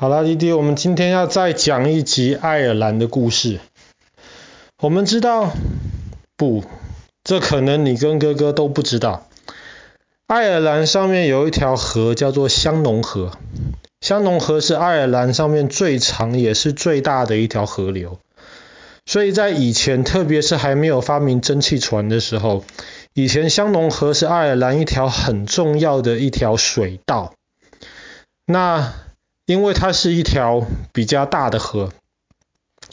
好啦，弟弟，我们今天要再讲一集爱尔兰的故事。我们知道，不，这可能你跟哥哥都不知道。爱尔兰上面有一条河叫做香农河，香农河是爱尔兰上面最长也是最大的一条河流。所以在以前，特别是还没有发明蒸汽船的时候，以前香农河是爱尔兰一条很重要的一条水道。那因为它是一条比较大的河，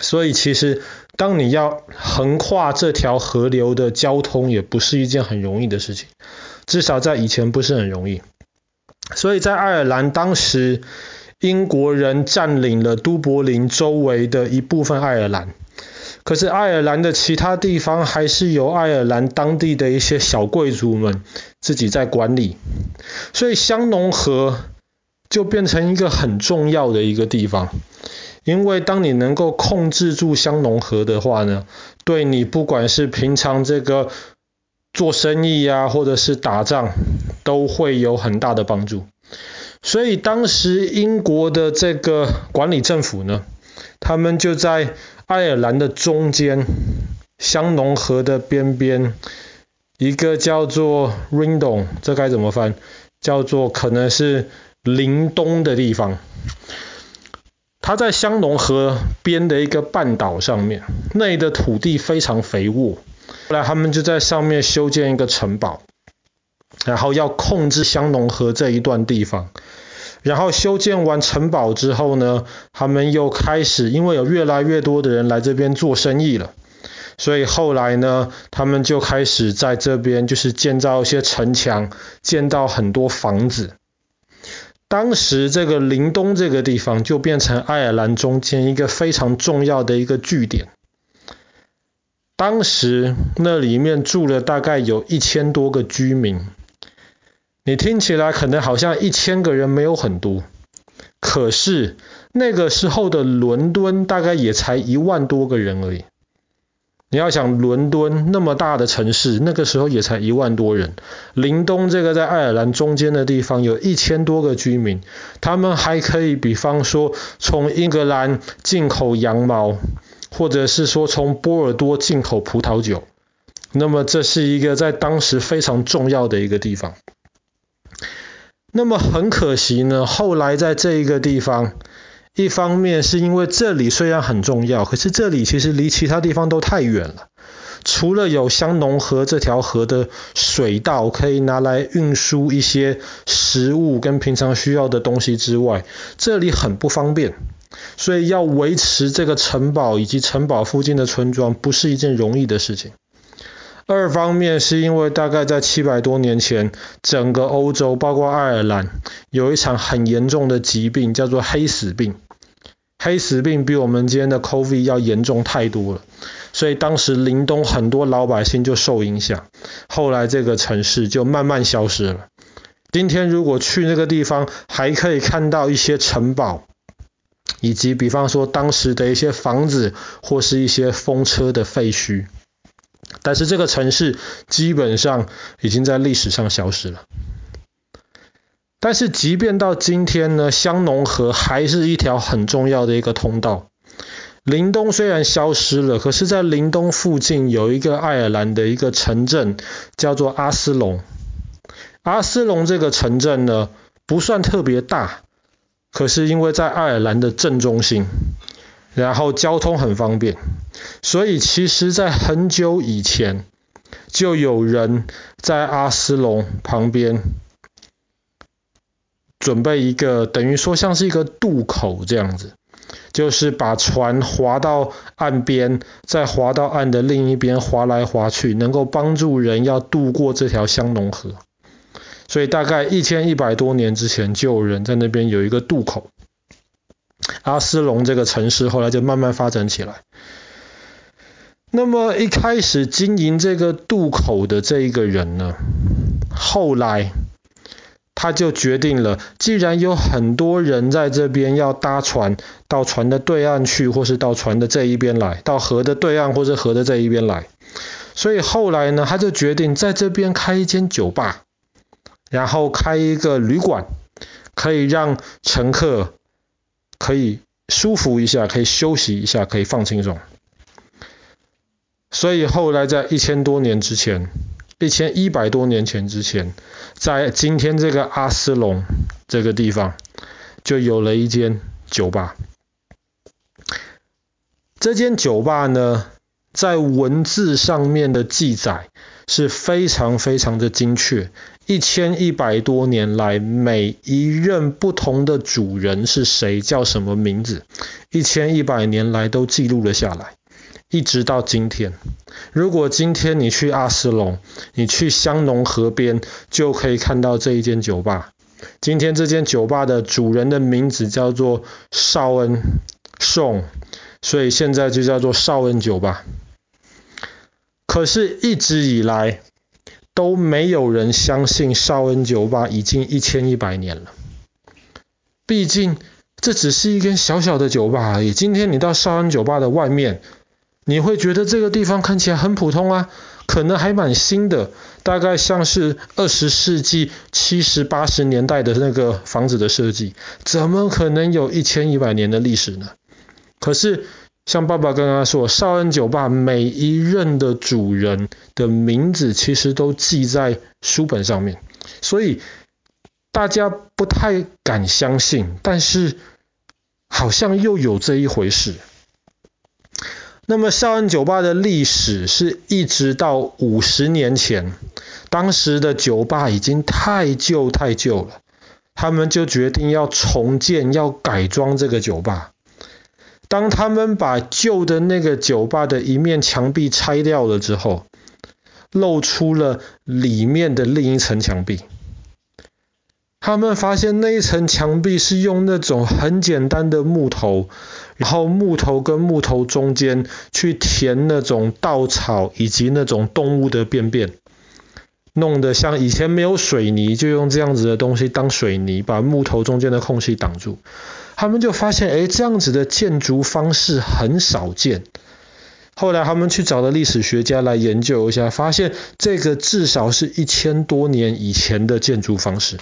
所以其实当你要横跨这条河流的交通，也不是一件很容易的事情，至少在以前不是很容易。所以在爱尔兰当时，英国人占领了都柏林周围的一部分爱尔兰，可是爱尔兰的其他地方还是由爱尔兰当地的一些小贵族们自己在管理，所以香农河。就变成一个很重要的一个地方，因为当你能够控制住香农河的话呢，对你不管是平常这个做生意啊，或者是打仗，都会有很大的帮助。所以当时英国的这个管理政府呢，他们就在爱尔兰的中间，香农河的边边，一个叫做 Rindon，这该怎么翻？叫做可能是。林东的地方，它在香农河边的一个半岛上面，那里的土地非常肥沃。后来他们就在上面修建一个城堡，然后要控制香农河这一段地方。然后修建完城堡之后呢，他们又开始，因为有越来越多的人来这边做生意了，所以后来呢，他们就开始在这边就是建造一些城墙，建造很多房子。当时这个林东这个地方就变成爱尔兰中间一个非常重要的一个据点。当时那里面住了大概有一千多个居民。你听起来可能好像一千个人没有很多，可是那个时候的伦敦大概也才一万多个人而已。你要想伦敦那么大的城市，那个时候也才一万多人。林东这个在爱尔兰中间的地方有一千多个居民，他们还可以，比方说从英格兰进口羊毛，或者是说从波尔多进口葡萄酒。那么这是一个在当时非常重要的一个地方。那么很可惜呢，后来在这一个地方。一方面是因为这里虽然很重要，可是这里其实离其他地方都太远了。除了有香农河这条河的水道可以拿来运输一些食物跟平常需要的东西之外，这里很不方便，所以要维持这个城堡以及城堡附近的村庄不是一件容易的事情。二方面是因为大概在七百多年前，整个欧洲包括爱尔兰有一场很严重的疾病，叫做黑死病。黑死病比我们今天的 COVID 要严重太多了，所以当时林东很多老百姓就受影响，后来这个城市就慢慢消失了。今天如果去那个地方，还可以看到一些城堡，以及比方说当时的一些房子或是一些风车的废墟，但是这个城市基本上已经在历史上消失了。但是即便到今天呢，香农河还是一条很重要的一个通道。林东虽然消失了，可是在林东附近有一个爱尔兰的一个城镇，叫做阿斯隆。阿斯隆这个城镇呢，不算特别大，可是因为在爱尔兰的正中心，然后交通很方便，所以其实在很久以前就有人在阿斯隆旁边。准备一个等于说像是一个渡口这样子，就是把船划到岸边，再划到岸的另一边，划来划去，能够帮助人要渡过这条香农河。所以大概一千一百多年之前，就有人在那边有一个渡口。阿斯隆这个城市后来就慢慢发展起来。那么一开始经营这个渡口的这一个人呢，后来。他就决定了，既然有很多人在这边要搭船到船的对岸去，或是到船的这一边来，到河的对岸或者河的这一边来，所以后来呢，他就决定在这边开一间酒吧，然后开一个旅馆，可以让乘客可以舒服一下，可以休息一下，可以放轻松。所以后来在一千多年之前，一千一百多年前之前，在今天这个阿斯隆这个地方，就有了一间酒吧。这间酒吧呢，在文字上面的记载是非常非常的精确。一千一百多年来，每一任不同的主人是谁，叫什么名字，一千一百年来都记录了下来。一直到今天，如果今天你去阿斯隆，你去香农河边，就可以看到这一间酒吧。今天这间酒吧的主人的名字叫做绍恩宋，所以现在就叫做绍恩酒吧。可是，一直以来都没有人相信绍恩酒吧已经一千一百年了。毕竟，这只是一间小小的酒吧而已。今天你到绍恩酒吧的外面，你会觉得这个地方看起来很普通啊，可能还蛮新的，大概像是二十世纪七十八十年代的那个房子的设计，怎么可能有一千一百年的历史呢？可是像爸爸刚刚说，绍恩酒吧每一任的主人的名字其实都记在书本上面，所以大家不太敢相信，但是好像又有这一回事。那么绍恩酒吧的历史是一直到五十年前，当时的酒吧已经太旧太旧了，他们就决定要重建，要改装这个酒吧。当他们把旧的那个酒吧的一面墙壁拆掉了之后，露出了里面的另一层墙壁。他们发现那一层墙壁是用那种很简单的木头。然后木头跟木头中间去填那种稻草以及那种动物的便便，弄得像以前没有水泥，就用这样子的东西当水泥，把木头中间的空隙挡住。他们就发现，哎，这样子的建筑方式很少见。后来他们去找了历史学家来研究一下，发现这个至少是一千多年以前的建筑方式。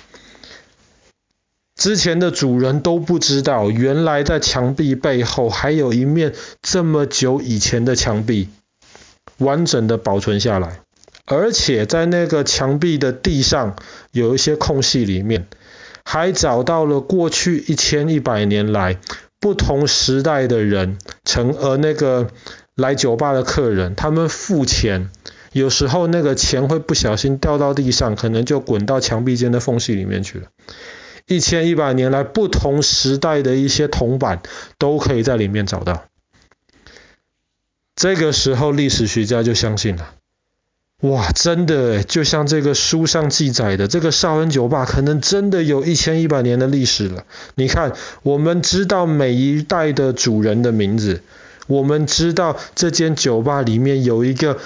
之前的主人都不知道，原来在墙壁背后还有一面这么久以前的墙壁，完整的保存下来，而且在那个墙壁的地上有一些空隙里面，还找到了过去一千一百年来不同时代的人，成而那个来酒吧的客人，他们付钱，有时候那个钱会不小心掉到地上，可能就滚到墙壁间的缝隙里面去了。一千一百年来，不同时代的一些铜板都可以在里面找到。这个时候，历史学家就相信了，哇，真的，就像这个书上记载的，这个绍恩酒吧可能真的有一千一百年的历史了。你看，我们知道每一代的主人的名字，我们知道这间酒吧里面有一个。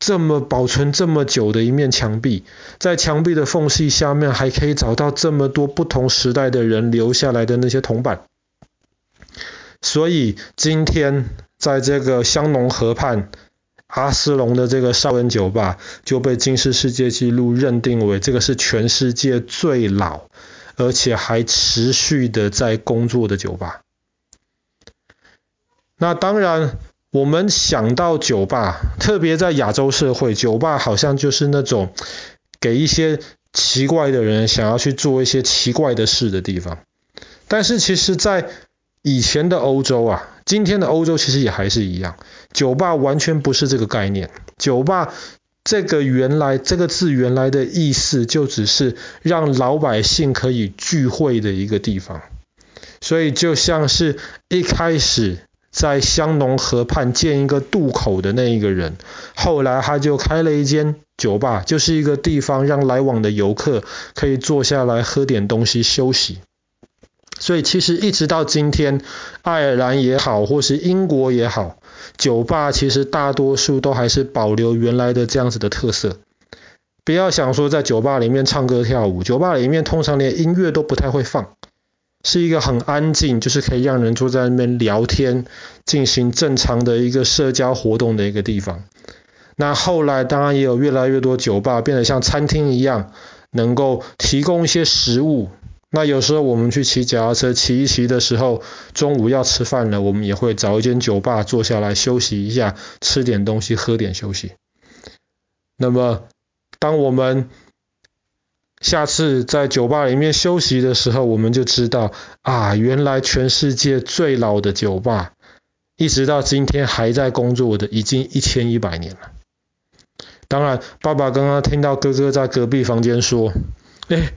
这么保存这么久的一面墙壁，在墙壁的缝隙下面还可以找到这么多不同时代的人留下来的那些铜板。所以今天在这个香农河畔阿斯隆的这个少人酒吧就被金氏世界纪录认定为这个是全世界最老而且还持续的在工作的酒吧。那当然。我们想到酒吧，特别在亚洲社会，酒吧好像就是那种给一些奇怪的人想要去做一些奇怪的事的地方。但是其实，在以前的欧洲啊，今天的欧洲其实也还是一样，酒吧完全不是这个概念。酒吧这个原来这个字原来的意思，就只是让老百姓可以聚会的一个地方。所以就像是一开始。在香农河畔建一个渡口的那一个人，后来他就开了一间酒吧，就是一个地方让来往的游客可以坐下来喝点东西休息。所以其实一直到今天，爱尔兰也好，或是英国也好，酒吧其实大多数都还是保留原来的这样子的特色。不要想说在酒吧里面唱歌跳舞，酒吧里面通常连音乐都不太会放。是一个很安静，就是可以让人坐在那边聊天，进行正常的一个社交活动的一个地方。那后来当然也有越来越多酒吧变得像餐厅一样，能够提供一些食物，那有时候我们去骑脚踏车，骑一骑的时候，中午要吃饭了，我们也会找一间酒吧坐下来休息一下，吃点东西，喝点休息。那么，当我们下次在酒吧里面休息的时候，我们就知道啊，原来全世界最老的酒吧，一直到今天还在工作的，已经一千一百年了。当然，爸爸刚刚听到哥哥在隔壁房间说，哎，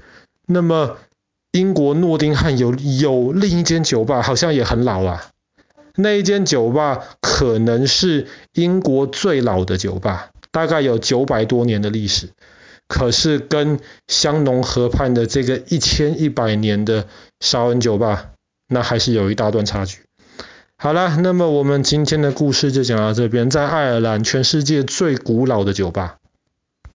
那么英国诺丁汉有有另一间酒吧，好像也很老啊。那一间酒吧可能是英国最老的酒吧。大概有九百多年的历史，可是跟香农河畔的这个一千一百年的绍恩酒吧，那还是有一大段差距。好了，那么我们今天的故事就讲到这边，在爱尔兰，全世界最古老的酒吧。